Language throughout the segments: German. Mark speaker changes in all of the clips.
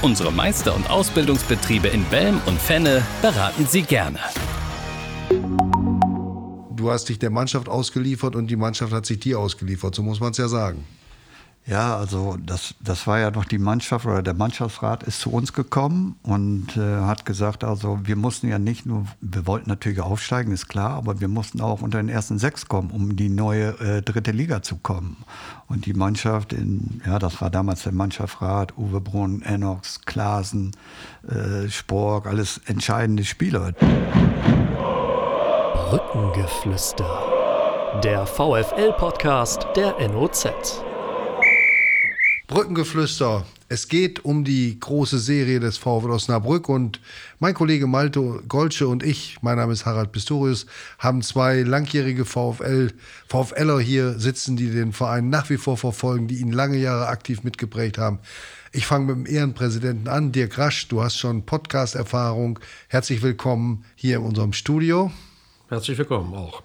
Speaker 1: Unsere Meister- und Ausbildungsbetriebe in Belm und Fenne beraten Sie gerne.
Speaker 2: Du hast dich der Mannschaft ausgeliefert und die Mannschaft hat sich dir ausgeliefert, so muss man es ja sagen.
Speaker 3: Ja, also das, das war ja noch die Mannschaft oder der Mannschaftsrat ist zu uns gekommen und äh, hat gesagt, also wir mussten ja nicht nur, wir wollten natürlich aufsteigen, ist klar, aber wir mussten auch unter den ersten sechs kommen, um in die neue äh, dritte Liga zu kommen. Und die Mannschaft in, ja, das war damals der Mannschaftsrat, Uwe Brunn, Enox, Klaasen, äh, Spork, alles entscheidende Spieler.
Speaker 4: Brückengeflüster. Der VFL-Podcast der NOZ.
Speaker 2: Brückengeflüster. Es geht um die große Serie des VfL Osnabrück und mein Kollege Malte Golsche und ich, mein Name ist Harald Pistorius, haben zwei langjährige VfL, VfLer hier sitzen, die den Verein nach wie vor verfolgen, die ihn lange Jahre aktiv mitgeprägt haben. Ich fange mit dem Ehrenpräsidenten an, Dirk Rasch, du hast schon Podcast-Erfahrung. Herzlich willkommen hier in unserem Studio.
Speaker 5: Herzlich willkommen auch.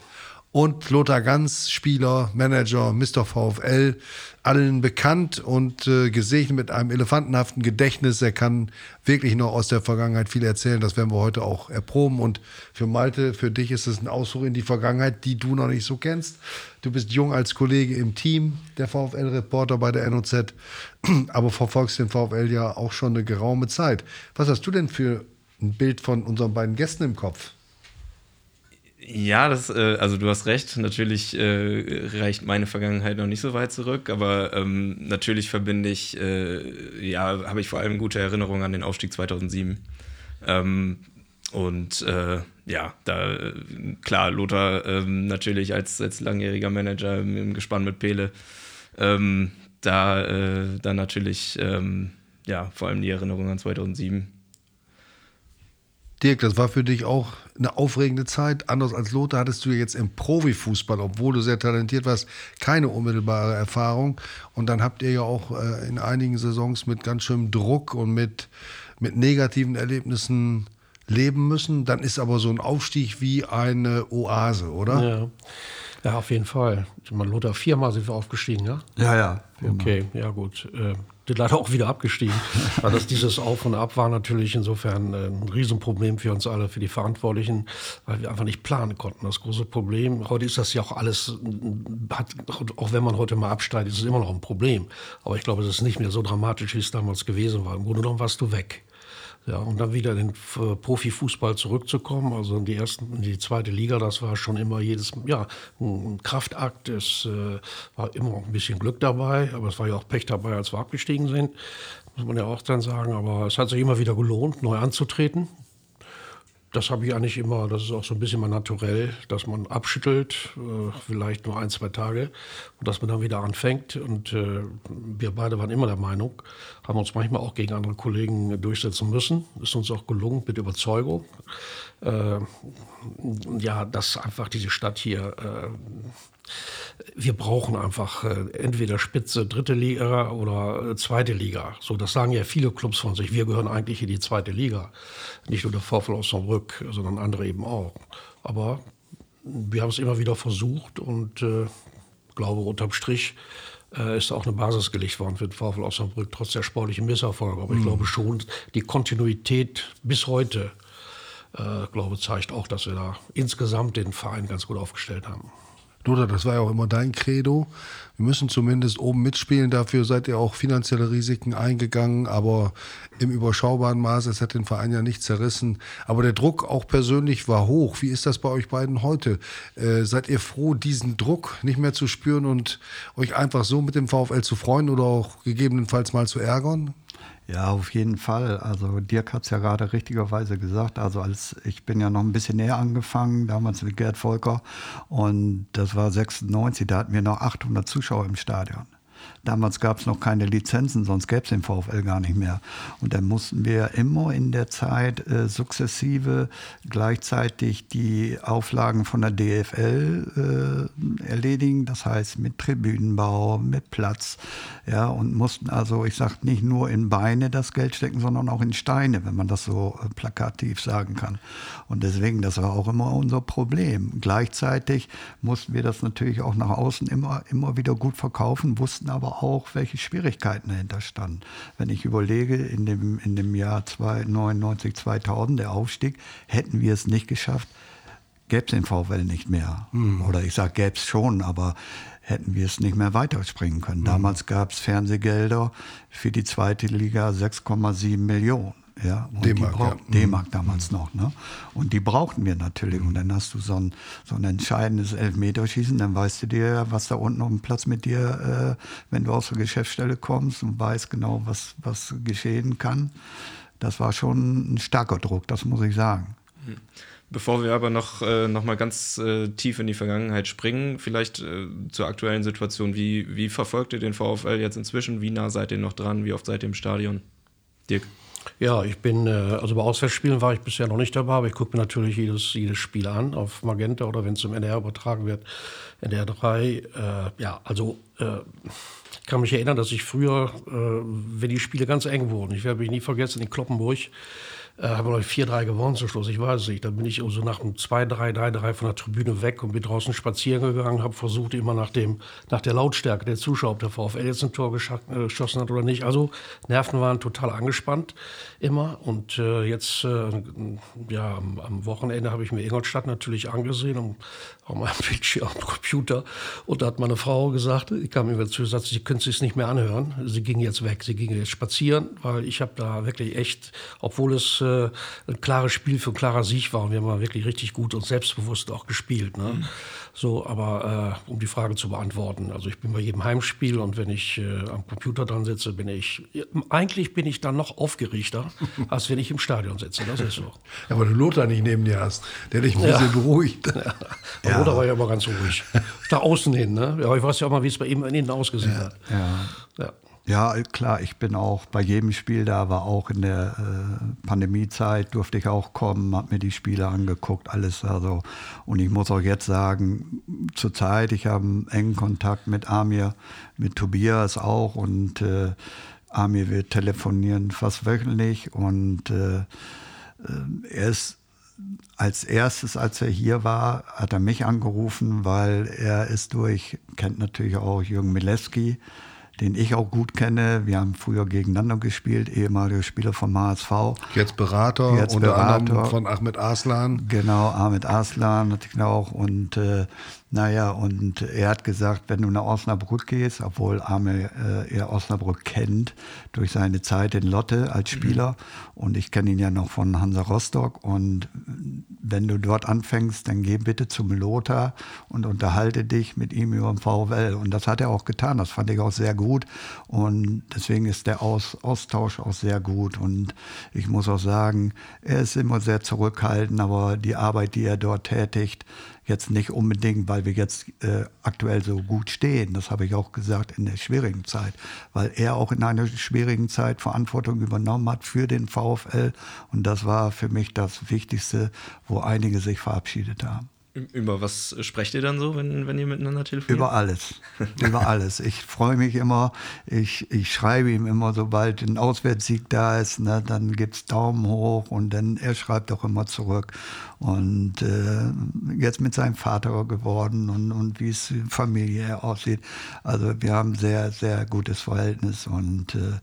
Speaker 2: Und Lothar Ganz, Spieler, Manager, Mr. VfL, allen bekannt und äh, gesegnet mit einem elefantenhaften Gedächtnis. Er kann wirklich noch aus der Vergangenheit viel erzählen. Das werden wir heute auch erproben. Und für Malte, für dich ist es ein Ausflug in die Vergangenheit, die du noch nicht so kennst. Du bist jung als Kollege im Team der VfL-Reporter bei der NOZ, aber verfolgst den VfL ja auch schon eine geraume Zeit. Was hast du denn für ein Bild von unseren beiden Gästen im Kopf?
Speaker 6: Ja, das, äh, also du hast recht. Natürlich äh, reicht meine Vergangenheit noch nicht so weit zurück, aber ähm, natürlich verbinde ich, äh, ja, habe ich vor allem gute Erinnerungen an den Aufstieg 2007. Ähm, und äh, ja, da klar, Lothar ähm, natürlich als, als langjähriger Manager im, im Gespann mit Pele, ähm, da, äh, da natürlich, ähm, ja, vor allem die Erinnerung an 2007.
Speaker 2: Dirk, das war für dich auch eine aufregende Zeit. Anders als Lothar hattest du jetzt im Profifußball, obwohl du sehr talentiert warst, keine unmittelbare Erfahrung. Und dann habt ihr ja auch äh, in einigen Saisons mit ganz schönem Druck und mit, mit negativen Erlebnissen leben müssen. Dann ist aber so ein Aufstieg wie eine Oase, oder?
Speaker 5: Ja, ja auf jeden Fall. Ich meine, Lothar, viermal sind wir aufgestiegen, ja?
Speaker 3: Ja, ja. viermal.
Speaker 5: Okay, ja gut. Sind leider auch wieder abgestiegen. Also dieses Auf und Ab war natürlich insofern äh, ein Riesenproblem für uns alle, für die Verantwortlichen, weil wir einfach nicht planen konnten. Das große Problem, heute ist das ja auch alles, hat, auch wenn man heute mal absteigt, ist es immer noch ein Problem. Aber ich glaube, es ist nicht mehr so dramatisch, wie es damals gewesen war. Im Grunde genommen warst du weg. Ja, und dann wieder in den äh, Profifußball zurückzukommen, also in die ersten, in die zweite Liga, das war schon immer jedes, ja, ein Kraftakt. Es äh, war immer auch ein bisschen Glück dabei, aber es war ja auch Pech dabei, als wir abgestiegen sind, muss man ja auch dann sagen. Aber es hat sich immer wieder gelohnt, neu anzutreten das habe ich eigentlich immer, das ist auch so ein bisschen mal naturell, dass man abschüttelt, äh, vielleicht nur ein, zwei Tage und dass man dann wieder anfängt. Und äh, wir beide waren immer der Meinung, haben uns manchmal auch gegen andere Kollegen durchsetzen müssen. Ist uns auch gelungen mit Überzeugung. Äh, ja, dass einfach diese Stadt hier äh, wir brauchen einfach äh, entweder Spitze dritte Liga oder äh, zweite Liga. So, das sagen ja viele Clubs von sich. Wir gehören eigentlich in die zweite Liga. Nicht nur der VfL Osnabrück, sondern andere eben auch. Aber wir haben es immer wieder versucht und äh, glaube, unterm Strich äh, ist auch eine Basis gelegt worden für den VfL Osnabrück, trotz der sportlichen Misserfolge. Aber mhm. ich glaube schon, die Kontinuität bis heute, äh, glaube, zeigt auch, dass wir da insgesamt den Verein ganz gut aufgestellt haben.
Speaker 2: Lothar, das war ja auch immer dein Credo. Wir müssen zumindest oben mitspielen. Dafür seid ihr auch finanzielle Risiken eingegangen, aber im überschaubaren Maße. Es hat den Verein ja nicht zerrissen. Aber der Druck auch persönlich war hoch. Wie ist das bei euch beiden heute? Äh, seid ihr froh, diesen Druck nicht mehr zu spüren und euch einfach so mit dem VfL zu freuen oder auch gegebenenfalls mal zu ärgern?
Speaker 3: Ja, auf jeden Fall. Also Dirk hat es ja gerade richtigerweise gesagt. Also als ich bin ja noch ein bisschen näher angefangen, damals mit Gerd Volker. Und das war 96, da hatten wir noch 800 Zuschauer im Stadion. Damals gab es noch keine Lizenzen, sonst gäbe es den VfL gar nicht mehr. Und dann mussten wir immer in der Zeit äh, sukzessive gleichzeitig die Auflagen von der DFL äh, erledigen, das heißt mit Tribünenbau, mit Platz, ja, und mussten also, ich sage nicht nur in Beine das Geld stecken, sondern auch in Steine, wenn man das so äh, plakativ sagen kann. Und deswegen, das war auch immer unser Problem. Gleichzeitig mussten wir das natürlich auch nach außen immer, immer wieder gut verkaufen, wussten aber auch, welche Schwierigkeiten dahinter standen. Wenn ich überlege, in dem, in dem Jahr 99, 2000, der Aufstieg, hätten wir es nicht geschafft, gäbe es den VfL nicht mehr. Mhm. Oder ich sage, gäbe es schon, aber hätten wir es nicht mehr weiterspringen können. Mhm. Damals gab es Fernsehgelder für die zweite Liga 6,7 Millionen. Ja,
Speaker 2: D-Mark, ja.
Speaker 3: D-Mark damals mhm. noch. Ne? Und die brauchten wir natürlich. Und dann hast du so ein, so ein entscheidendes Elfmeterschießen, dann weißt du dir, was da unten auf dem Platz mit dir, äh, wenn du aus der Geschäftsstelle kommst und weißt genau, was, was geschehen kann. Das war schon ein starker Druck, das muss ich sagen.
Speaker 6: Mhm. Bevor wir aber noch, äh, noch mal ganz äh, tief in die Vergangenheit springen, vielleicht äh, zur aktuellen Situation. Wie, wie verfolgt ihr den VfL jetzt inzwischen? Wie nah seid ihr noch dran? Wie oft seid ihr im Stadion? Dirk?
Speaker 5: Ja, ich bin, äh, also bei Auswärtsspielen war ich bisher noch nicht dabei, aber ich gucke mir natürlich jedes, jedes Spiel an auf Magenta oder wenn es im NR übertragen wird, NR 3. Äh, ja, also äh, kann mich erinnern, dass ich früher, äh, wenn die Spiele ganz eng wurden, ich werde mich nie vergessen, in Kloppenburg, äh, haben wir 4-3 gewonnen zum Schluss, ich weiß es nicht. Dann bin ich so nach dem 2-3, 3-3 von der Tribüne weg und bin draußen spazieren gegangen, habe versucht, immer nach, dem, nach der Lautstärke der Zuschauer, ob der VfL jetzt ein Tor äh, geschossen hat oder nicht. Also Nerven waren total angespannt immer. Und äh, jetzt, äh, ja, am, am Wochenende habe ich mir Ingolstadt natürlich angesehen, um, auf meinem Bildschirm, am Computer. Und da hat meine Frau gesagt, ich kam mir zu, gesagt, sie können es nicht mehr anhören. Sie ging jetzt weg, sie ging jetzt spazieren, weil ich habe da wirklich echt, obwohl es äh, ein klares Spiel für ein klarer Sieg war. Und wir haben wirklich richtig gut und selbstbewusst auch gespielt. Ne? Mhm. So, aber äh, um die Frage zu beantworten, also ich bin bei jedem Heimspiel und wenn ich äh, am Computer dran sitze, bin ich, eigentlich bin ich dann noch aufgeregter, als wenn ich im Stadion sitze. Das ist so.
Speaker 2: Ja, weil du Lothar nicht neben dir hast, der dich ein bisschen ja. beruhigt.
Speaker 5: Ja. ja. Lothar war ja immer ganz ruhig. Da außen hin, ne? Ja, ich weiß ja auch mal, wie es bei ihm innen ausgesehen hat.
Speaker 3: Ja. ja. Ja, klar, ich bin auch bei jedem Spiel da, war auch in der äh, Pandemiezeit, durfte ich auch kommen, habe mir die Spiele angeguckt, alles. Also, und ich muss auch jetzt sagen, zurzeit, ich habe einen engen Kontakt mit Amir, mit Tobias auch und äh, Amir, wir telefonieren fast wöchentlich und äh, äh er ist als erstes, als er hier war, hat er mich angerufen, weil er ist durch, kennt natürlich auch Jürgen Milewski, den ich auch gut kenne. Wir haben früher gegeneinander gespielt, ehemaliger Spieler vom HSV.
Speaker 2: Jetzt Berater,
Speaker 3: Jetzt unter
Speaker 2: Berater. anderem von Ahmed Aslan.
Speaker 3: Genau, Ahmed Aslan natürlich auch. Und äh, naja, und er hat gesagt, wenn du nach Osnabrück gehst, obwohl Arme äh, er Osnabrück kennt, durch seine Zeit in Lotte als mhm. Spieler, mhm. und ich kenne ihn ja noch von Hansa Rostock, und wenn du dort anfängst, dann geh bitte zum Lothar und unterhalte dich mit ihm über den VfL. Und das hat er auch getan, das fand ich auch sehr gut. Und deswegen ist der Aus Austausch auch sehr gut. Und ich muss auch sagen, er ist immer sehr zurückhaltend, aber die Arbeit, die er dort tätigt, Jetzt nicht unbedingt, weil wir jetzt äh, aktuell so gut stehen, das habe ich auch gesagt, in der schwierigen Zeit, weil er auch in einer schwierigen Zeit Verantwortung übernommen hat für den VfL. Und das war für mich das Wichtigste, wo einige sich verabschiedet haben.
Speaker 6: Über was sprecht ihr dann so, wenn, wenn ihr miteinander telefoniert?
Speaker 3: Über alles. Über alles. Ich freue mich immer. Ich, ich schreibe ihm immer, sobald ein Auswärtssieg da ist, ne, dann gibt es Daumen hoch und dann er schreibt auch immer zurück. Und äh, jetzt mit seinem Vater geworden und, und wie es Familie aussieht. Also wir haben sehr, sehr gutes Verhältnis und äh,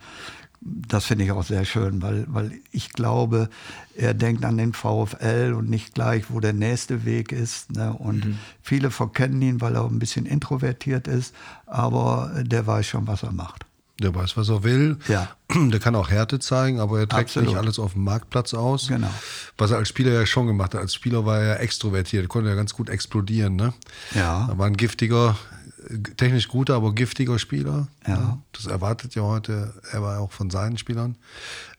Speaker 3: das finde ich auch sehr schön, weil, weil ich glaube, er denkt an den VfL und nicht gleich, wo der nächste Weg ist. Ne? Und mhm. viele verkennen ihn, weil er ein bisschen introvertiert ist, aber der weiß schon, was er macht.
Speaker 2: Der weiß, was er will.
Speaker 3: Ja.
Speaker 2: Der kann auch Härte zeigen, aber er trägt Absolut. nicht alles auf dem Marktplatz aus.
Speaker 3: Genau.
Speaker 2: Was er als Spieler ja schon gemacht hat. Als Spieler war er extrovertiert, konnte ja ganz gut explodieren. Ne?
Speaker 3: Ja.
Speaker 2: Er war ein giftiger, technisch guter, aber giftiger Spieler.
Speaker 3: Ja.
Speaker 2: Das erwartet ja heute, er war auch von seinen Spielern.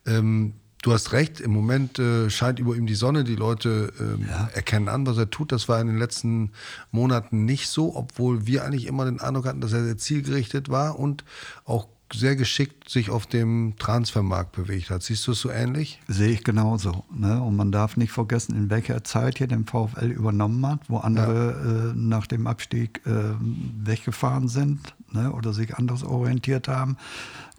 Speaker 2: Ähm, du hast recht, im Moment äh, scheint über ihm die Sonne. Die Leute ähm, ja. erkennen an, was er tut. Das war in den letzten Monaten nicht so, obwohl wir eigentlich immer den Eindruck hatten, dass er sehr zielgerichtet war und auch sehr geschickt sich auf dem Transfermarkt bewegt hat. Siehst du es so ähnlich?
Speaker 3: Sehe ich genauso. Ne? Und man darf nicht vergessen, in welcher Zeit hier den VfL übernommen hat, wo andere ja. äh, nach dem Abstieg äh, weggefahren sind ne? oder sich anders orientiert haben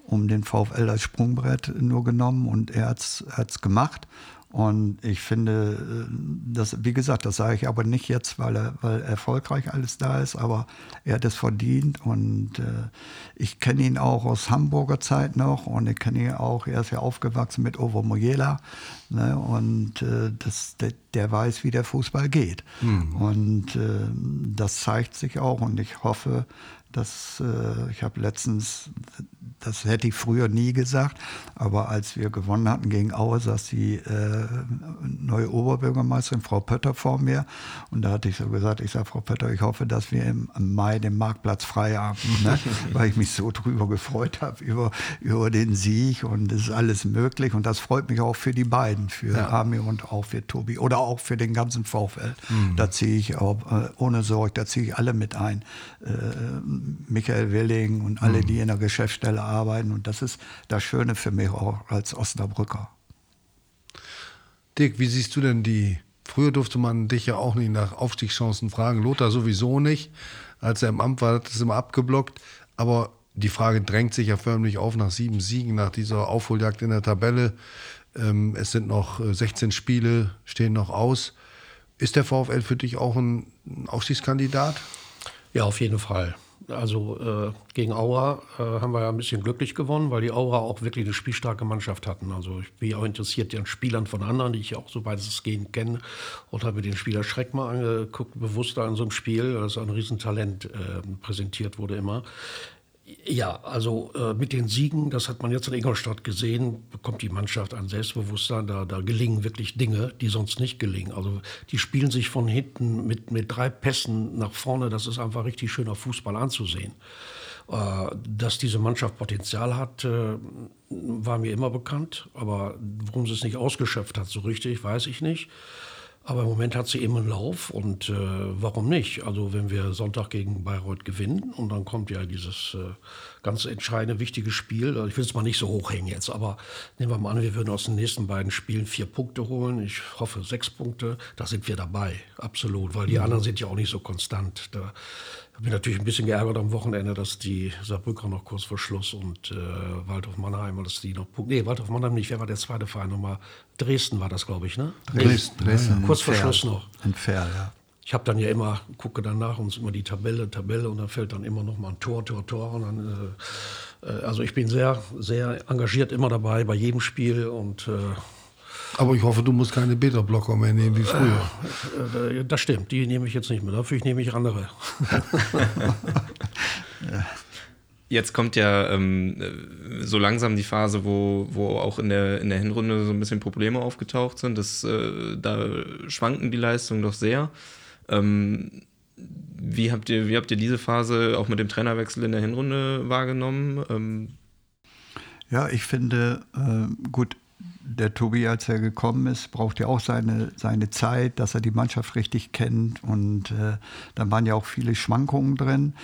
Speaker 3: um den VfL als Sprungbrett nur genommen und er hat es gemacht. Und ich finde, äh, das, wie gesagt, das sage ich aber nicht jetzt, weil, er, weil erfolgreich alles da ist, aber er hat es verdient und äh, ich kenne ihn auch aus Hamburger Zeit noch und ich kenne ihn auch, er ist ja aufgewachsen mit Ovo Mojela ne, und äh, das, der, der, weiß, wie der Fußball geht. Mhm. Und äh, das zeigt sich auch und ich hoffe, dass äh, ich habe letztens das hätte ich früher nie gesagt, aber als wir gewonnen hatten gegen Aue, saß die äh, neue Oberbürgermeisterin, Frau Pötter, vor mir. Und da hatte ich so gesagt, ich sage, Frau Pötter, ich hoffe, dass wir im, Mai den Marktplatz frei haben, ne? weil ich mich so drüber gefreut habe, über, über den Sieg und es ist alles möglich. Und das freut mich auch für die beiden, für ja. Ami und auch für Tobi oder auch für den ganzen VfL. Mhm. Da ziehe ich auch, äh, ohne Sorge, da ziehe ich alle mit ein. Äh, Michael Willing und alle, mhm. die in der Geschäftsstelle arbeiten arbeiten. Und das ist das Schöne für mich auch als Osnabrücker.
Speaker 2: Dick, wie siehst du denn die? Früher durfte man dich ja auch nicht nach Aufstiegschancen fragen. Lothar sowieso nicht. Als er im Amt war, hat es immer abgeblockt. Aber die Frage drängt sich ja förmlich auf nach sieben Siegen, nach dieser Aufholjagd in der Tabelle. Ähm, es sind noch 16 äh, Spiele, stehen noch aus. Ist der VfL für dich auch ein Aufstiegskandidat?
Speaker 5: Ja, auf jeden Fall. Also äh, gegen Aura äh, haben wir ja ein bisschen glücklich gewonnen, weil die Aura auch wirklich eine spielstarke Mannschaft hatten. Also ich bin auch interessiert an Spielern von anderen, die ich auch so weit es gehen kenne und habe mir den Spieler Schreck mal angeguckt, bewusst an so einem Spiel, das ein Riesentalent äh, präsentiert wurde immer. Ja, also äh, mit den Siegen, das hat man jetzt in Ingolstadt gesehen, bekommt die Mannschaft ein Selbstbewusstsein. Da, da gelingen wirklich Dinge, die sonst nicht gelingen. Also die spielen sich von hinten mit, mit drei Pässen nach vorne. Das ist einfach richtig schöner Fußball anzusehen. Äh, dass diese Mannschaft Potenzial hat, äh, war mir immer bekannt. Aber warum sie es nicht ausgeschöpft hat, so richtig, weiß ich nicht. Aber im Moment hat sie eben einen Lauf und äh, warum nicht? Also wenn wir Sonntag gegen Bayreuth gewinnen und dann kommt ja dieses äh, ganz entscheidende, wichtige Spiel. Also ich will es mal nicht so hochhängen jetzt, aber nehmen wir mal an, wir würden aus den nächsten beiden Spielen vier Punkte holen. Ich hoffe sechs Punkte. Da sind wir dabei, absolut, weil die mhm. anderen sind ja auch nicht so konstant. Da habe mich natürlich ein bisschen geärgert am Wochenende, dass die Saarbrücker noch kurz vor Schluss und äh, Waldhof Mannheim, dass die noch Nee, Waldhof Mannheim nicht, wer war der zweite Verein nochmal? Dresden war das, glaube ich, ne?
Speaker 3: Dresden, Dresden.
Speaker 5: Ja, kurz vor Schluss noch.
Speaker 3: Ein Fair, ja.
Speaker 5: Ich habe dann ja immer, gucke danach uns immer die Tabelle, Tabelle und dann fällt dann immer noch mal ein Tor, Tor, Tor. Und dann, äh, äh also ich bin sehr, sehr engagiert immer dabei bei jedem Spiel und äh,
Speaker 2: aber ich hoffe, du musst keine Beta-Blocker mehr nehmen wie früher.
Speaker 5: Äh, äh, das stimmt, die nehme ich jetzt nicht mehr. Dafür nehme ich andere.
Speaker 6: Jetzt kommt ja ähm, so langsam die Phase, wo, wo auch in der, in der Hinrunde so ein bisschen Probleme aufgetaucht sind. Das, äh, da schwanken die Leistungen doch sehr. Ähm, wie, habt ihr, wie habt ihr diese Phase auch mit dem Trainerwechsel in der Hinrunde wahrgenommen? Ähm
Speaker 3: ja, ich finde, äh, gut, der Tobi, als er gekommen ist, braucht ja auch seine, seine Zeit, dass er die Mannschaft richtig kennt. Und äh, dann waren ja auch viele Schwankungen drin.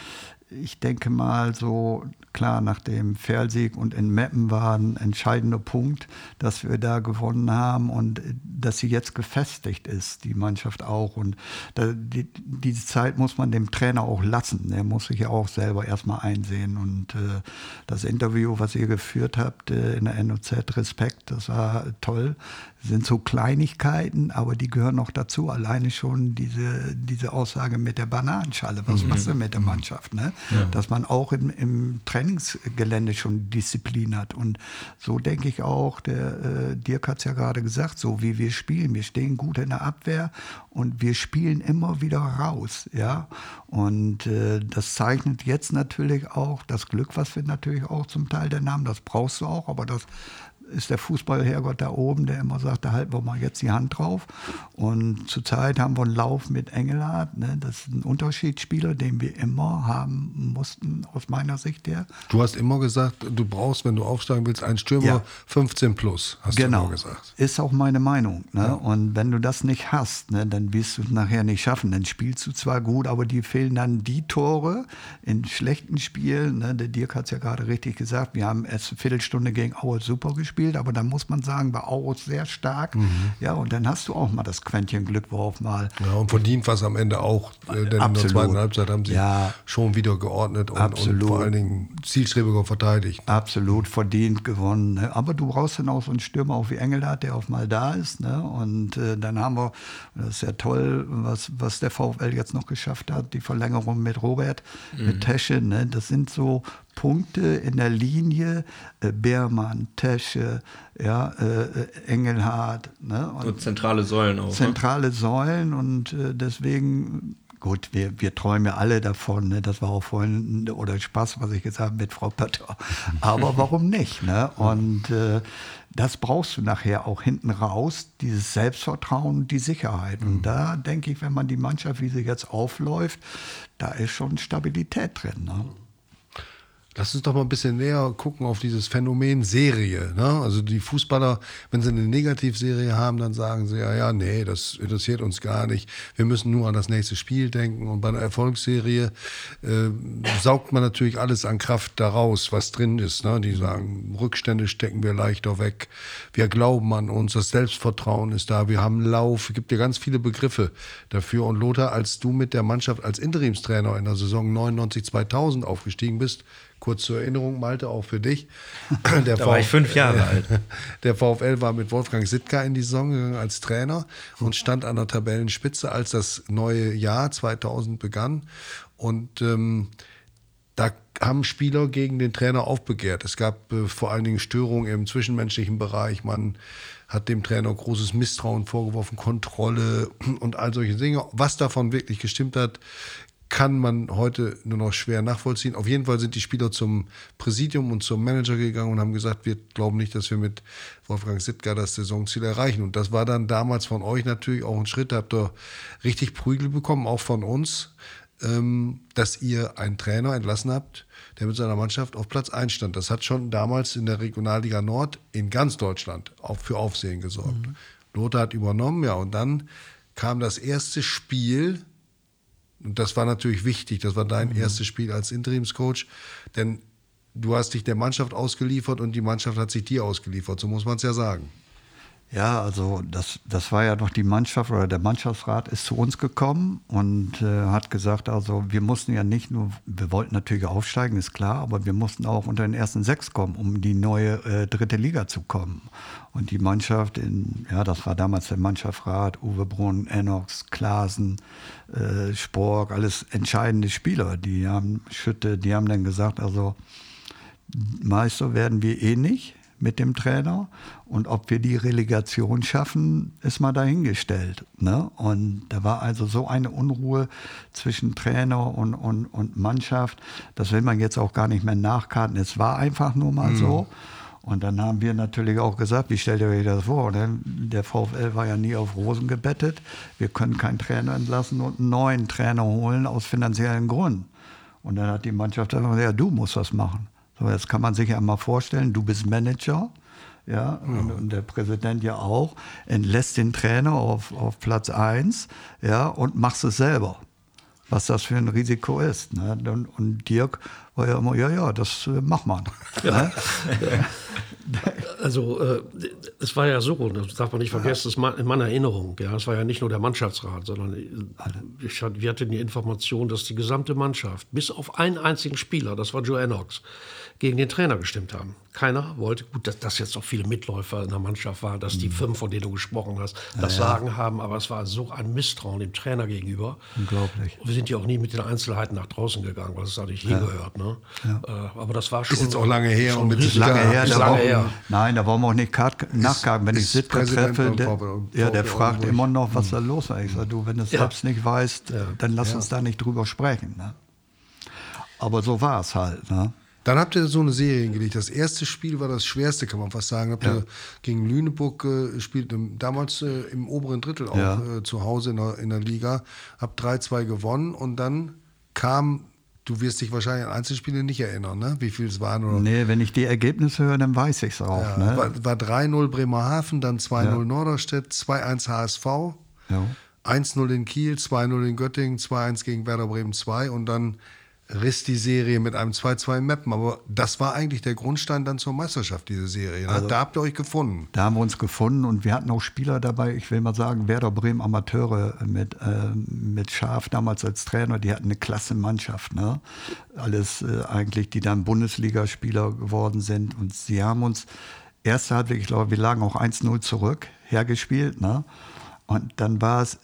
Speaker 3: Ich denke mal, so klar, nach dem Fernsieg und in Meppen war ein entscheidender Punkt, dass wir da gewonnen haben und dass sie jetzt gefestigt ist, die Mannschaft auch. Und da, die, diese Zeit muss man dem Trainer auch lassen. Der muss sich ja auch selber erstmal einsehen. Und äh, das Interview, was ihr geführt habt äh, in der NOZ, Respekt, das war toll sind so Kleinigkeiten, aber die gehören noch dazu. Alleine schon diese, diese Aussage mit der Bananenschale. Was mhm. machst du mit der Mannschaft? Ne? Ja. Dass man auch im, im Trainingsgelände schon Disziplin hat. Und so denke ich auch, der äh, Dirk hat es ja gerade gesagt, so wie wir spielen. Wir stehen gut in der Abwehr und wir spielen immer wieder raus. Ja? Und äh, das zeichnet jetzt natürlich auch das Glück, was wir natürlich auch zum Teil der haben. Das brauchst du auch, aber das ist der Fußballherrgott da oben, der immer sagt, da halten wir mal jetzt die Hand drauf. Und zurzeit haben wir einen Lauf mit Engelhardt. Ne? Das ist ein Unterschiedsspieler, den wir immer haben mussten, aus meiner Sicht her.
Speaker 2: Du hast immer gesagt, du brauchst, wenn du aufsteigen willst, einen Stürmer ja. 15 plus, hast
Speaker 3: genau.
Speaker 2: du immer gesagt.
Speaker 3: Ist auch meine Meinung. Ne? Ja. Und wenn du das nicht hast, ne, dann wirst du es nachher nicht schaffen. Dann spielst du zwar gut, aber die fehlen dann die Tore in schlechten Spielen. Ne? Der Dirk hat es ja gerade richtig gesagt. Wir haben erst eine Viertelstunde gegen Aue super gespielt, aber dann muss man sagen, war Aue sehr stark. Mhm. Ja, und dann hast du auch mal das Quäntchen Glück, worauf mal.
Speaker 2: Ja, und verdient was am Ende auch. Äh, denn Absolut. in der zweiten Halbzeit haben sie ja. schon wieder geordnet und, und, vor allen Dingen zielstrebiger verteidigt.
Speaker 3: Absolut verdient gewonnen. Ne? Aber du brauchst dann auch so einen Stürmer auch wie Engelhardt, der auch mal da ist. Ne? Und äh, dann haben wir, das ist ja toll, was, was der VfL jetzt noch geschafft hat, die Verlängerung mit Robert, mhm. mit Tesche. Ne? Das sind so Punkte in der Linie, äh, Beermann, Tesche, ja, äh, Engelhardt. Ne?
Speaker 6: Und, und zentrale Säulen auch. Ne?
Speaker 3: Zentrale ne? Säulen und äh, deswegen gut, wir, wir träumen ja alle davon, ne? das war auch vorhin oder Spaß, was ich gesagt habe mit Frau Pötter. Aber warum nicht? Ne? Und äh, das brauchst du nachher auch hinten raus, dieses Selbstvertrauen und die Sicherheit. Und mhm. da denke ich, wenn man die Mannschaft, wie sie jetzt aufläuft, da ist schon Stabilität drin. Ne?
Speaker 2: Lass uns doch mal ein bisschen näher gucken auf dieses Phänomen Serie. Ne? Also die Fußballer, wenn sie eine Negativserie haben, dann sagen sie ja, ja, nee, das interessiert uns gar nicht. Wir müssen nur an das nächste Spiel denken. Und bei einer Erfolgsserie äh, saugt man natürlich alles an Kraft daraus, was drin ist. Ne? Die sagen, Rückstände stecken wir leichter weg. Wir glauben an uns, das Selbstvertrauen ist da. Wir haben Lauf. Es gibt ja ganz viele Begriffe dafür. Und Lothar, als du mit der Mannschaft als Interimstrainer in der Saison 99-2000 aufgestiegen bist, Kurz zur Erinnerung, Malte, auch für dich.
Speaker 6: Der da war ich fünf Jahre alt.
Speaker 2: Der VfL war mit Wolfgang Sitka in die Saison gegangen als Trainer und stand an der Tabellenspitze, als das neue Jahr 2000 begann. Und ähm, da haben Spieler gegen den Trainer aufbegehrt. Es gab äh, vor allen Dingen Störungen im zwischenmenschlichen Bereich. Man hat dem Trainer großes Misstrauen vorgeworfen, Kontrolle und all solche Dinge. Was davon wirklich gestimmt hat, kann man heute nur noch schwer nachvollziehen. Auf jeden Fall sind die Spieler zum Präsidium und zum Manager gegangen und haben gesagt, wir glauben nicht, dass wir mit Wolfgang Sittger das Saisonziel erreichen. Und das war dann damals von euch natürlich auch ein Schritt. Da habt ihr richtig Prügel bekommen, auch von uns, ähm, dass ihr einen Trainer entlassen habt, der mit seiner Mannschaft auf Platz 1 stand. Das hat schon damals in der Regionalliga Nord in ganz Deutschland auch für Aufsehen gesorgt. Mhm. Lothar hat übernommen, ja, und dann kam das erste Spiel und das war natürlich wichtig. Das war dein mhm. erstes Spiel als Interimscoach, denn du hast dich der Mannschaft ausgeliefert und die Mannschaft hat sich dir ausgeliefert. So muss man es ja sagen.
Speaker 3: Ja, also das, das war ja noch die Mannschaft oder der Mannschaftsrat ist zu uns gekommen und äh, hat gesagt, also wir mussten ja nicht nur, wir wollten natürlich aufsteigen, ist klar, aber wir mussten auch unter den ersten sechs kommen, um in die neue äh, dritte Liga zu kommen. Und die Mannschaft, in, ja, das war damals der Mannschaftsrat, Uwe Brunn, Enox, Klaasen, äh, Spork, alles entscheidende Spieler. Die haben Schütte, die haben dann gesagt, also Meister werden wir eh nicht mit dem Trainer. Und ob wir die Relegation schaffen, ist mal dahingestellt. Ne? Und da war also so eine Unruhe zwischen Trainer und, und, und Mannschaft. Das will man jetzt auch gar nicht mehr nachkarten. Es war einfach nur mal mhm. so. Und dann haben wir natürlich auch gesagt, wie stellt ihr euch das vor? Der VfL war ja nie auf Rosen gebettet. Wir können keinen Trainer entlassen und einen neuen Trainer holen aus finanziellen Gründen. Und dann hat die Mannschaft gesagt, ja, du musst das machen. So, jetzt kann man sich ja mal vorstellen, du bist Manager, ja, und, und, der Präsident ja auch, entlässt den Trainer auf, auf Platz 1, ja, und machst es selber. Was das für ein Risiko ist. Ne? Und, Dirk war ja immer, ja, ja, das äh, macht man. Ja. Ne?
Speaker 5: Also äh, es war ja so, das darf man nicht vergessen, das in meiner Erinnerung, ja, es war ja nicht nur der Mannschaftsrat, sondern ich, wir hatten die Information, dass die gesamte Mannschaft, bis auf einen einzigen Spieler, das war Joe Ennox, gegen den Trainer gestimmt haben. Keiner wollte, gut, dass, dass jetzt auch viele Mitläufer in der Mannschaft waren, dass die mhm. fünf, von denen du gesprochen hast, das ja, Sagen haben, aber es war so ein Misstrauen dem Trainer gegenüber.
Speaker 3: Unglaublich.
Speaker 5: Und wir sind ja auch nie mit den Einzelheiten nach draußen gegangen, was es eigentlich ja. hingehört. Ne? Ja. Äh, aber das war schon.
Speaker 2: Ist jetzt auch lange her
Speaker 3: und mit lange her. Ist lange her. Nein, da wollen wir auch nicht nachkagen. Wenn ich Sitka treffe, der, ja, der fragt immer noch, was da los ist. Ich sage, du, wenn du es selbst nicht weißt, dann lass uns da nicht drüber sprechen. Ne? Aber so war es halt. Ne?
Speaker 2: Dann habt ihr so eine Serie hingelegt. Das erste Spiel war das schwerste, kann man fast sagen. Habt ihr gegen Lüneburg äh, gespielt, im, damals äh, im oberen Drittel auch
Speaker 3: Ja.
Speaker 2: äh, zu Hause in der, in der Liga. Habt 3-2 gewonnen und dann kam, du wirst dich wahrscheinlich an Einzelspiele nicht erinnern, ne? wie viel es waren. Oder?
Speaker 3: Nee, wenn ich die Ergebnisse höre, dann weiß ich es auch.
Speaker 2: Ja,
Speaker 3: ne?
Speaker 2: War, war 3-0 Bremerhaven, dann 2-0
Speaker 3: Ja.
Speaker 2: Norderstedt, 2-1 HSV,
Speaker 3: Ja.
Speaker 2: 1-0 in Kiel, 2-0 in Göttingen, 2-1 gegen Werder Bremen 2 und dann riss die Serie mit einem 2-2 in Meppen. Aber das war eigentlich der Grundstein dann zur Meisterschaft, diese Serie. Ne?
Speaker 3: Also
Speaker 2: da habt ihr euch gefunden.
Speaker 3: Da haben wir uns gefunden und wir hatten auch Spieler dabei, ich will mal sagen, Werder Bremen Amateure mit, ähm, mit Schaf damals als Trainer, die hatten eine klasse Mannschaft. Ne? Alles äh, eigentlich, die dann Bundesligaspieler geworden sind. Und sie haben uns, erste Halbzeit, ich glaube, wir lagen auch 1-0 zurück, hergespielt. Ne? Und dann war es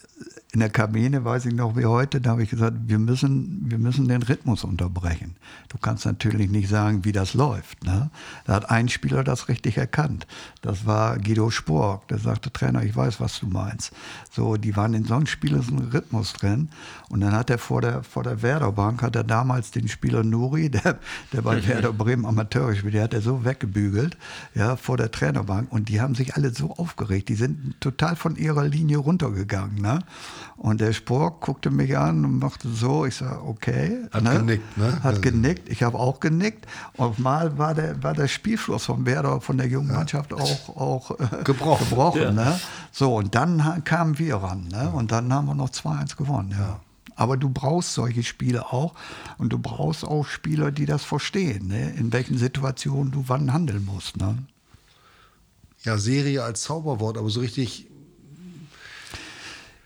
Speaker 3: in der Kabine, weiß ich noch wie heute, da habe ich gesagt, wir müssen, wir müssen den Rhythmus unterbrechen. Du kannst natürlich nicht sagen, wie das läuft. Ne? Da hat ein Spieler das richtig erkannt. Das war Guido Spork. Der sagte, Trainer, ich weiß, was du meinst. So, die waren in so einem spielerischen Rhythmus drin. Und dann hat er vor der, vor der Werderbank, hat er damals den Spieler Nuri, der, der bei Werder Bremen Amateur gespielt, der hat er so weggebügelt, ja, vor der Trainerbank. Und die haben sich alle so aufgeregt. Die sind total von ihrer Linie runtergegangen. Ne? Und der Spork guckte mich an und machte so, ich sage, okay.
Speaker 2: Hat genickt, ne?
Speaker 3: Hat genickt, ich habe auch genickt. Und mal war der, war der Spielfluss von Werder, von der jungen Mannschaft auch, auch äh,
Speaker 2: Gebrochen.
Speaker 3: gebrochen ne? So, und dann kamen wir ran. Ne? Und dann haben wir noch 2-1 gewonnen. Ja. Aber du brauchst solche Spiele auch. Und du brauchst auch Spieler, die das verstehen, ne? in welchen Situationen du wann handeln musst. Ne?
Speaker 2: Ja, Serie als Zauberwort, aber so richtig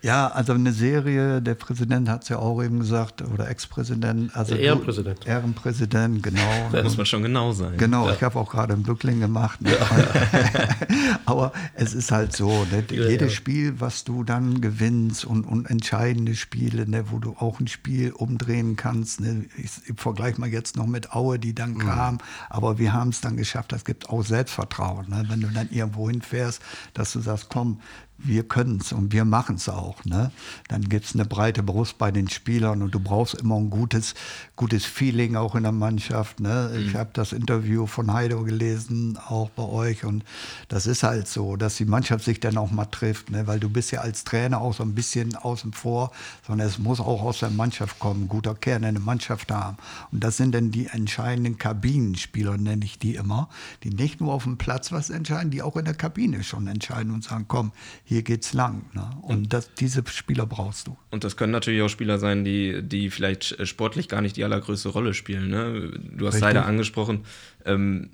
Speaker 3: Ja, also eine Serie, der Präsident hat es ja auch eben gesagt, oder Ex-Präsident. Also
Speaker 5: Der
Speaker 3: du-
Speaker 5: Ehrenpräsident.
Speaker 3: Ehrenpräsident, genau.
Speaker 6: Da muss man schon genau sein.
Speaker 3: Genau, ich habe auch gerade einen Bückling gemacht. Ne? Aber es ist halt so, ne? jedes Spiel, was du dann gewinnst und, und entscheidende Spiele, ne? wo du auch ein Spiel umdrehen kannst. Ne? Ich, ich vergleiche mal jetzt noch mit Aue, die dann kam, aber wir haben es dann geschafft. Das gibt auch Selbstvertrauen. Ne? Wenn du dann irgendwo hinfährst, dass du sagst, komm, wir können es und wir machen es auch. Ne? Dann gibt es eine breite Brust bei den Spielern und du brauchst immer ein gutes, gutes Feeling auch in der Mannschaft. Ne? Ich habe das Interview von Heido gelesen, auch bei euch und das ist halt so, dass die Mannschaft sich dann auch mal trifft, ne? weil du bist ja als Trainer auch so ein bisschen außen vor, sondern es muss auch aus der Mannschaft kommen, ein guter Kern in der Mannschaft haben. Und das sind dann die entscheidenden Kabinenspieler, nenne ich die immer, die nicht nur auf dem Platz was entscheiden, die auch in der Kabine schon entscheiden und sagen, komm, hier geht's lang. Ne? Und das, diese Spieler brauchst du.
Speaker 6: Und das können natürlich auch Spieler sein, die, die vielleicht sportlich gar nicht die allergrößte Rolle spielen. Ne? Du hast
Speaker 3: Richtig.
Speaker 6: leider angesprochen, ähm,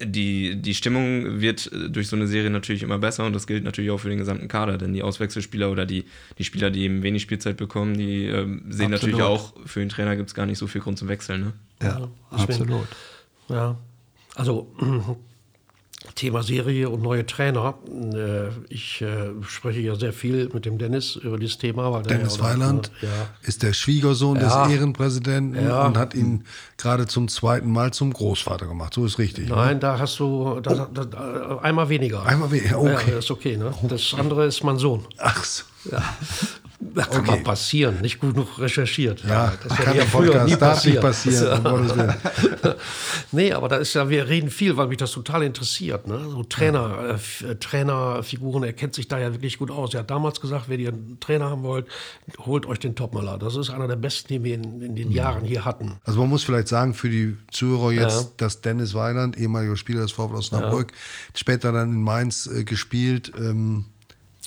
Speaker 6: die, die Stimmung wird äh, durch so eine Serie natürlich immer besser und das gilt natürlich auch für den gesamten Kader, denn die Auswechselspieler oder die, die Spieler, die eben wenig Spielzeit bekommen, die ähm, sehen
Speaker 3: Absolut.
Speaker 6: natürlich auch, für den Trainer gibt es gar nicht so viel Grund zum Wechseln. Ne?
Speaker 3: Ja,
Speaker 5: ich bin-
Speaker 3: absolut.
Speaker 5: Ja, also Thema Serie und neue Trainer. Äh, Ich äh, spreche ja sehr viel mit dem Dennis über dieses Thema. Weil
Speaker 2: Dennis
Speaker 5: ja,
Speaker 2: Weiland
Speaker 5: Ja,
Speaker 2: ist der Schwiegersohn
Speaker 5: Ja.
Speaker 2: des Ehrenpräsidenten und hat ihn gerade zum zweiten Mal zum Großvater gemacht. So ist richtig. ne?
Speaker 5: Nein, da hast du da, da, da, einmal weniger.
Speaker 2: Einmal weniger, okay.
Speaker 5: Ja, das ist okay. Ne? Das andere ist mein Sohn.
Speaker 2: Ach so.
Speaker 5: Das kann
Speaker 2: Okay.
Speaker 5: mal passieren, nicht gut genug recherchiert.
Speaker 2: Ja,
Speaker 5: das
Speaker 2: kann
Speaker 5: ja früher nie
Speaker 2: passieren. Gottes Willen.
Speaker 5: nee, aber da ist ja, wir reden viel, weil mich das total interessiert. Ne? So Trainer, äh, F- äh, Trainerfiguren, er kennt sich da ja wirklich gut aus. Er hat damals gesagt, wenn ihr einen Trainer haben wollt, holt euch den Topmaler. Das ist einer der besten, die wir in, in den Jahren hier hatten.
Speaker 2: Also man muss vielleicht sagen für die Zuhörer jetzt, dass Dennis Weiland, ehemaliger Spieler des VfL Osnabrück, später dann in Mainz äh, gespielt. Ähm,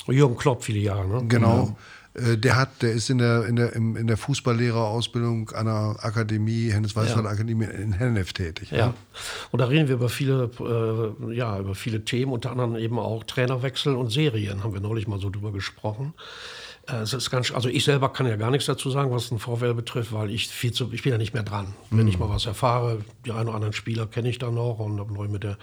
Speaker 5: Jürgen Klopp viele Jahre. Ne?
Speaker 2: genau. Äh, Der hat, der ist in der, in der, in der Fußballlehrerausbildung einer Akademie, Hennes Weißwald Akademie in Hennef tätig. ne?
Speaker 5: Ja, und da reden wir über viele, äh, ja, über viele Themen, unter anderem eben auch Trainerwechsel und Serien, haben wir neulich mal so drüber gesprochen. Äh, Es ist ganz, also ich selber kann ja gar nichts dazu sagen, was den VfL betrifft, weil ich viel zu, ich bin ja nicht mehr dran. Wenn ich mal was erfahre, die einen oder anderen Spieler kenne ich dann noch und habe neu mit der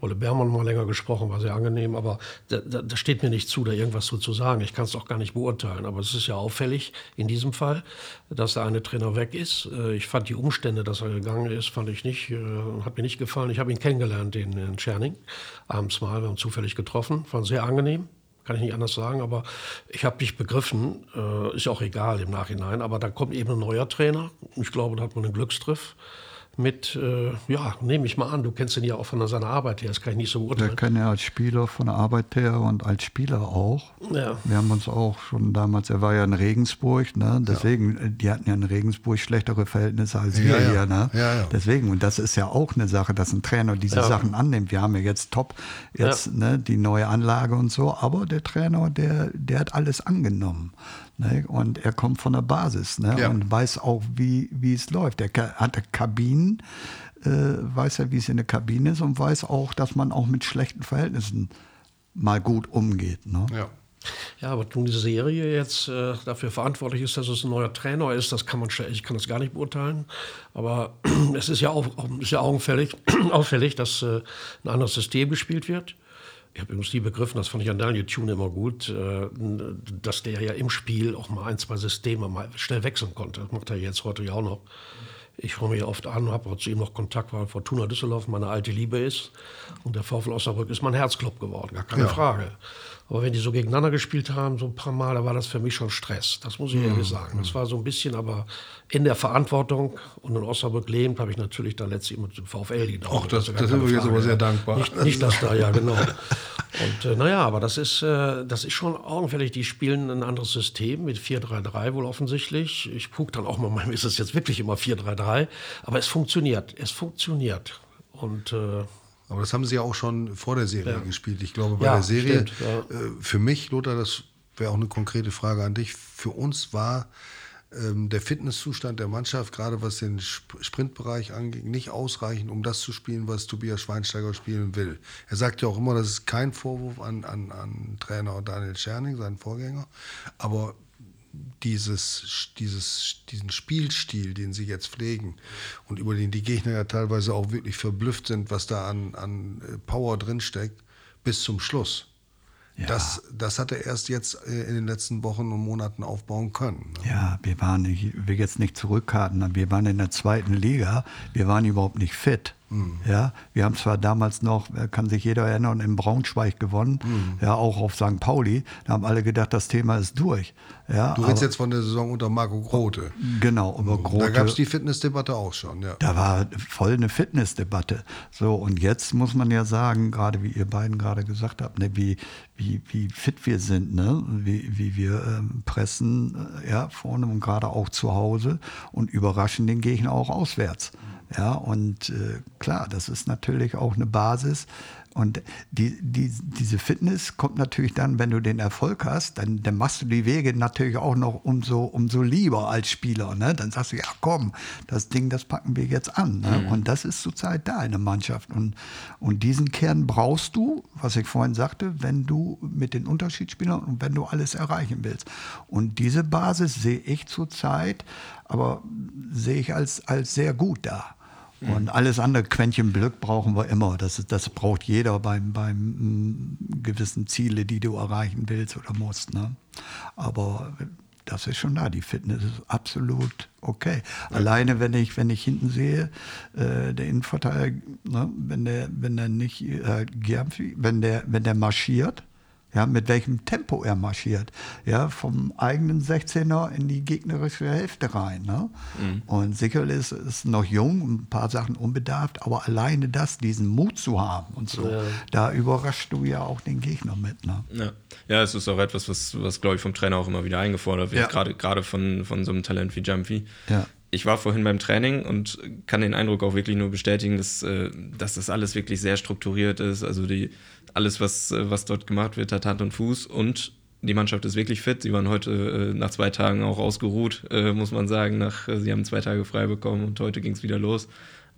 Speaker 5: Rolle Bermann mal länger gesprochen, war sehr angenehm, aber da, da, da steht mir nicht zu, da irgendwas zu, zu sagen. Ich kann es auch gar nicht beurteilen, aber es ist ja auffällig in diesem Fall, dass der eine Trainer weg ist. Äh, Ich fand die Umstände, dass er gegangen ist, fand ich nicht, äh, hat mir nicht gefallen. Ich habe ihn kennengelernt in, in Tscherning, abends mal, wir haben zufällig getroffen, fand sehr angenehm. Kann ich nicht anders sagen, aber ich habe nicht begriffen, äh, ist auch egal im Nachhinein, aber da kommt eben ein neuer Trainer. Ich glaube, da hat man einen Glückstriff. Mit, äh, ja, nehme ich mal an, du kennst ihn ja auch von seiner Arbeit her, das kann ich nicht so
Speaker 3: Wir
Speaker 5: beurteilen.
Speaker 3: kennen ja als Spieler von der Arbeit her und als Spieler auch.
Speaker 5: Ja.
Speaker 3: Wir haben uns auch schon damals, er war ja in Regensburg, ne? deswegen, äh, die hatten ja in Regensburg schlechtere Verhältnisse als wir
Speaker 2: Ja, ja.
Speaker 3: hier. Ne?
Speaker 2: Ja, ja.
Speaker 3: Deswegen, und das ist ja auch eine Sache, dass ein Trainer diese
Speaker 5: Ja.
Speaker 3: Sachen annimmt. Wir haben ja jetzt top, jetzt
Speaker 5: Ja.
Speaker 3: ne, die neue Anlage und so, aber der Trainer, der, der hat alles angenommen. Ne? Und er kommt von der Basis ne?
Speaker 2: Ja.
Speaker 3: und weiß auch, wie, wie es läuft. Er hatte Kabinen, äh, weiß ja, wie es in der Kabine ist und weiß auch, dass man auch mit schlechten Verhältnissen mal gut umgeht. Ne?
Speaker 2: Ja.
Speaker 5: Ja, aber nun die Serie jetzt äh, dafür verantwortlich ist, dass es ein neuer Trainer ist, das kann man ich kann das gar nicht beurteilen. Aber es ist ja auch ist ja augenfällig, auffällig, dass äh, ein anderes System gespielt wird. Ich habe übrigens nie begriffen, das fand ich an Daniel Tune immer gut, äh, dass der ja im Spiel auch mal ein, zwei Systeme mal schnell wechseln konnte. Das macht er jetzt heute ja auch noch. Ich rufe mich oft an, habe zu ihm noch Kontakt, weil Fortuna Düsseldorf meine alte Liebe ist. Und der VfL Osnabrück ist mein Herzclub geworden, gar keine
Speaker 2: Ja.
Speaker 5: Frage. Aber wenn die so gegeneinander gespielt haben, so ein paar Mal, da war das für mich schon Stress. Das muss ich
Speaker 2: Mhm.
Speaker 5: ehrlich sagen. Das war so ein bisschen, aber in der Verantwortung und in Osnabrück lebend, habe ich natürlich dann letztlich mit dem VfL Daumen.
Speaker 2: Ach, das- das
Speaker 5: gar
Speaker 2: sind wir jetzt aber sehr dankbar.
Speaker 5: Nicht, nicht das da, ja, genau. Und äh, naja, aber das ist, äh, das ist schon augenfällig. Die spielen ein anderes System mit 4-3-3 wohl offensichtlich. Ich gucke dann auch mal, ist es jetzt wirklich immer 4-3-3? Aber es funktioniert. Es funktioniert. Und äh,
Speaker 2: Aber das haben sie ja auch schon vor der Serie gespielt. Ich glaube, bei
Speaker 5: Ja,
Speaker 2: der Serie,
Speaker 5: stimmt, ja.
Speaker 2: äh, für mich, Lothar, das wäre auch eine konkrete Frage an dich. Für uns war ähm, der Fitnesszustand der Mannschaft, gerade was den Sp Sprintbereich angeht, nicht ausreichend, um das zu spielen, was Tobias Schweinsteiger spielen will. Er sagt ja auch immer, das ist kein Vorwurf an, an, an Trainer Daniel Scherning, seinen Vorgänger, aber dieses, dieses, diesen Spielstil, den sie jetzt pflegen und über den die Gegner ja teilweise auch wirklich verblüfft sind, was da an, an äh, Power drinsteckt, bis zum Schluss. Das, das hat er erst jetzt äh, in den letzten Wochen und Monaten aufbauen können. ne?
Speaker 3: Ja, wir waren, nicht, ich will jetzt nicht zurückkarten, wir waren in der zweiten Liga, wir waren überhaupt nicht fit.
Speaker 2: Mhm.
Speaker 3: Ja, wir haben zwar damals noch, äh, kann sich jeder erinnern, in Braunschweig gewonnen,
Speaker 2: Mhm.
Speaker 3: ja, auch auf St. Pauli. Da haben alle gedacht, das Thema ist durch. Ja,
Speaker 2: Du redest jetzt von der Saison unter Marco Grote.
Speaker 3: Genau, aber
Speaker 2: Da
Speaker 3: Grote,
Speaker 2: gab es die Fitnessdebatte auch schon, ja.
Speaker 3: da war voll eine Fitnessdebatte. So, und jetzt muss man ja sagen, gerade wie ihr beiden gerade gesagt habt, ne, wie, wie, wie fit wir sind, ne? wie, wie wir ähm, pressen, äh, ja, vorne und gerade auch zu Hause und überraschen den Gegner auch auswärts. Ja, und äh, klar, das ist natürlich auch eine Basis. Und die, die, diese Fitness kommt natürlich dann, wenn du den Erfolg hast, dann, dann machst du die Wege natürlich auch noch umso, umso lieber als Spieler. Ne? Dann sagst du, ja komm, das Ding, das packen wir jetzt an. Ne? Und das ist zurzeit da in der Mannschaft. Und, und diesen Kern brauchst du, was ich vorhin sagte, wenn du mit den Unterschiedsspielern und wenn du alles erreichen willst. Und diese Basis sehe ich zurzeit, aber sehe ich als, als sehr gut da. Und alles andere, Quäntchen Glück brauchen wir immer. Das, das braucht jeder beim, beim mm, gewissen Ziele, die du erreichen willst oder musst. Ne? Aber das ist schon da. Die Fitness ist absolut okay. Alleine, wenn ich, wenn ich hinten sehe, äh, der Innenverteidiger, ne, wenn der, wenn der nicht, äh, wenn der, wenn der marschiert, ja, mit welchem Tempo er marschiert, ja, vom eigenen 16er in die gegnerische Hälfte rein. Ne? Und sicherlich ist, ist noch jung, ein paar Sachen unbedarft, aber alleine das, diesen Mut zu haben und so, da überraschst du ja auch den Gegner mit. Ne?
Speaker 6: Ja. ja, es ist auch etwas, was, was glaube ich, vom Trainer auch immer wieder eingefordert wird,
Speaker 3: Ja.
Speaker 6: gerade, gerade von, von so einem Talent wie Jumpy.
Speaker 3: Ja.
Speaker 6: Ich war vorhin beim Training und kann den Eindruck auch wirklich nur bestätigen, dass, äh, dass das alles wirklich sehr strukturiert ist. Also die, alles, was, äh, was dort gemacht wird, hat Hand und Fuß und die Mannschaft ist wirklich fit. Sie waren heute äh, nach zwei Tagen auch ausgeruht, äh, muss man sagen. Nach, äh, sie haben zwei Tage frei bekommen und heute ging es wieder los.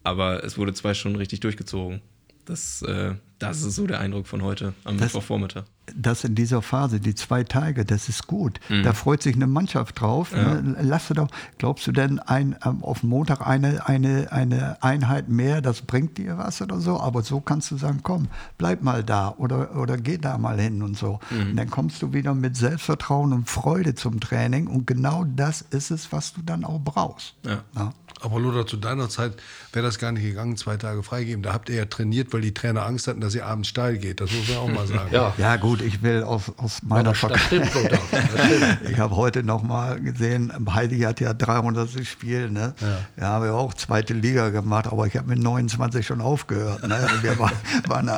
Speaker 6: Aber es wurde zwei Stunden richtig durchgezogen. Das, äh, das ist so der Eindruck von heute am
Speaker 3: Das-
Speaker 6: Mittwochvormittag.
Speaker 3: Das in dieser Phase, die zwei Tage, das ist gut. Da freut sich eine Mannschaft drauf. Ne? Lass doch, glaubst du denn ein, ähm, auf Montag eine, eine, eine Einheit mehr, das bringt dir was oder so? Aber so kannst du sagen, komm, bleib mal da oder, oder geh da mal hin und so. Und dann kommst du wieder mit Selbstvertrauen und Freude zum Training und genau das ist es, was du dann auch brauchst.
Speaker 6: Ja.
Speaker 3: Ja.
Speaker 2: Aber Lothar, zu deiner Zeit wäre das gar nicht gegangen, zwei Tage freigeben. Da habt ihr ja trainiert, weil die Trainer Angst hatten, dass ihr abends steil geht. Das muss man auch mal sagen.
Speaker 5: ja,
Speaker 3: Ja, gut, ich will aus, aus meiner
Speaker 5: stimmt.
Speaker 3: Ich habe heute noch mal gesehen, Heidi hat ja 300 Spiel, ne? Ja. Wir haben ja auch zweite Liga gemacht, aber ich habe mit 29 schon aufgehört. Ne? Wir waren, waren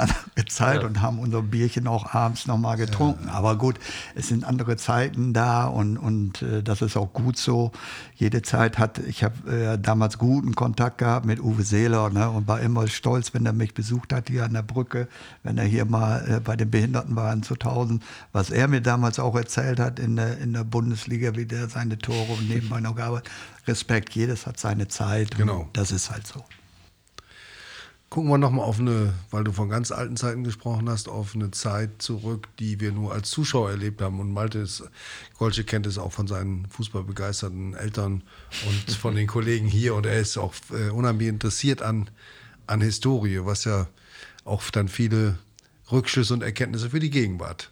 Speaker 3: Zeit ja. und haben unser Bierchen auch abends noch mal getrunken. Ja. Aber gut, es sind andere Zeiten da und, und äh, das ist auch gut so. Jede Zeit hat, ich habe äh, damals guten Kontakt gehabt mit Uwe Seeler ne? und war immer stolz, wenn er mich besucht hat hier an der Brücke, wenn er hier mal äh, bei den Behinderten war in 2000, was er mir damals auch erzählt hat in der, in der Bundesliga, wie der seine Tore und nebenbei noch gearbeitet. Respekt, jedes hat seine Zeit.
Speaker 2: Genau.
Speaker 3: Das ist halt so.
Speaker 2: Gucken wir nochmal auf eine, weil du von ganz alten Zeiten gesprochen hast, auf eine Zeit zurück, die wir nur als Zuschauer erlebt haben. Und Malte ist, Golsche kennt es auch von seinen fußballbegeisterten Eltern und von den Kollegen hier. Und er ist auch äh, unheimlich interessiert an, an Historie, was ja auch dann viele Rückschlüsse und Erkenntnisse für die Gegenwart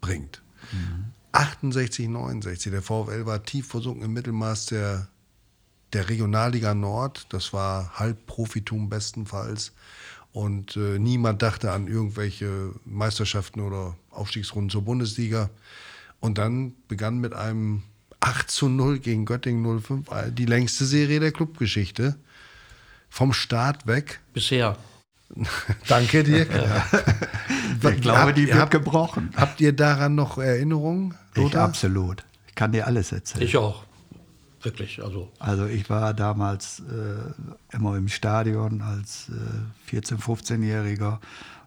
Speaker 2: bringt. Mhm. 68, 69, der VfL war tief versunken im Mittelmaß der, der Regionalliga Nord. Das war Halbprofitum bestenfalls. Und äh, niemand dachte an irgendwelche Meisterschaften oder Aufstiegsrunden zur Bundesliga. Und dann begann mit einem 8 zu 0 gegen Göttingen 05 äh, die längste Serie der Clubgeschichte. Vom Start weg.
Speaker 5: Bisher.
Speaker 2: Danke dir.
Speaker 3: ich glaube, habt, die wird habt, gebrochen.
Speaker 2: Habt ihr daran noch Erinnerungen?
Speaker 3: Ich absolut. Ich kann dir alles erzählen.
Speaker 5: Ich auch. Wirklich. Also,
Speaker 3: also ich war damals äh, immer im Stadion als äh, 14-, 15-Jähriger.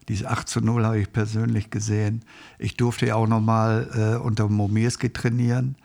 Speaker 3: Diese 8 zu 0 habe ich persönlich gesehen. Ich durfte ja auch noch mal äh, unter Momirski trainieren.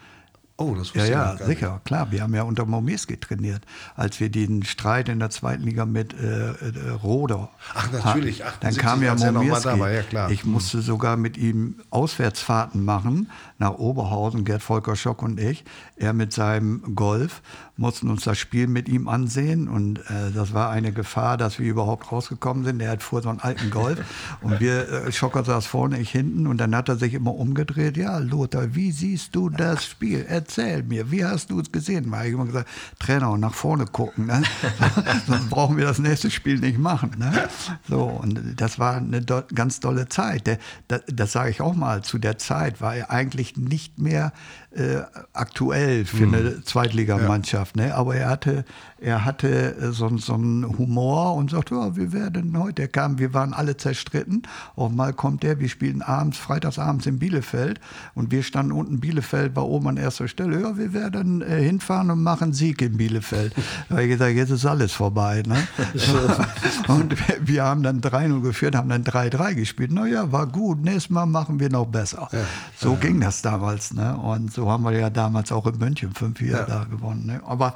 Speaker 2: Oh, das
Speaker 3: wusste ja, ja, sicher, nicht. klar. Wir haben ja unter Momeski trainiert, als wir den Streit in der zweiten Liga mit äh, äh, Roder
Speaker 2: Ach, natürlich.
Speaker 3: Hatten. Dann kam ja Momeski. Ja, ich musste sogar mit ihm Auswärtsfahrten machen nach Oberhausen, Gerd Volker Schock und ich. Er mit seinem Golf mussten uns das Spiel mit ihm ansehen und äh, das war eine Gefahr, dass wir überhaupt rausgekommen sind. Er hat vor so einen alten Golf und wir, äh, Schocker saß vorne, ich hinten und dann hat er sich immer umgedreht. Ja, Lothar, wie siehst du das Spiel? Erzähl mir, wie hast du es gesehen? Da habe ich immer gesagt, Trainer, nach vorne gucken, ne? sonst brauchen wir das nächste Spiel nicht machen. Ne? So, und das war eine do ganz tolle Zeit. Der, das, das sage ich auch mal, zu der Zeit war er eigentlich nicht mehr äh, aktuell für mhm. eine Zweitligamannschaft. Ja. Ne? Aber er hatte, er hatte äh, so, so einen Humor und sagte, ja, wir werden heute, er kam, wir waren alle zerstritten. Auch mal kommt er, wir spielen abends, freitagsabends in Bielefeld und wir standen unten, Bielefeld war oben an erster Stelle. Ja, wir werden äh, hinfahren und machen Sieg in Bielefeld. da habe ich gesagt, jetzt ist alles vorbei. Ne? und wir, wir, haben dann 3-0 geführt, haben dann 3-3 gespielt. Naja, war gut, nächstes Mal machen wir noch besser. Ja. So ja. ging das damals. Ne? Und so haben wir ja damals auch in München 5-4 ja. da gewonnen. Ne? Aber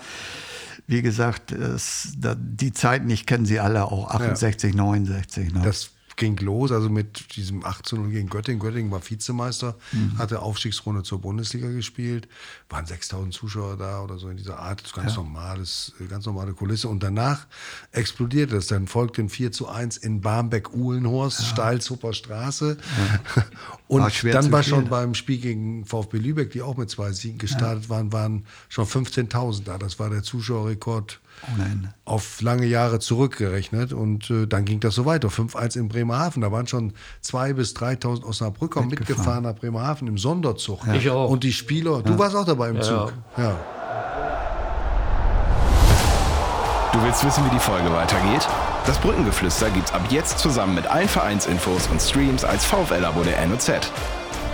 Speaker 3: wie gesagt, es, da, die Zeiten, ich kenne sie alle auch, 68, ja. 69. Ne?
Speaker 2: Das ging los, also mit diesem 18 gegen Göttingen. Göttingen war Vizemeister, mhm. hatte Aufstiegsrunde zur Bundesliga gespielt, waren 6000 Zuschauer da oder so in dieser Art, ganz ja. normales, ganz normale Kulisse. Und danach explodierte es. Dann folgte ein 4 zu 1 in Barmbek-Uhlenhorst, ja. Steilzupper Straße. Ja. Und war dann war schon beim Spiel gegen VfB Lübeck, die auch mit zwei Siegen gestartet waren, waren schon 15.000 da. Das war der Zuschauerrekord Ende. Auf lange Jahre zurückgerechnet. Und äh, dann ging das so weiter. 5-1 in Bremerhaven. Da waren schon 2.000 bis 3.000 Osnabrücker mitgefahren. mitgefahren nach Bremerhaven im Sonderzug.
Speaker 5: Ja. Ich auch.
Speaker 2: Und die Spieler, ja. du warst auch dabei im ja, Zug. Ja.
Speaker 7: Du willst wissen, wie die Folge weitergeht? Das Brückengeflüster gibt's ab jetzt zusammen mit allen Vereinsinfos und Streams als VfL-Abo der NOZ.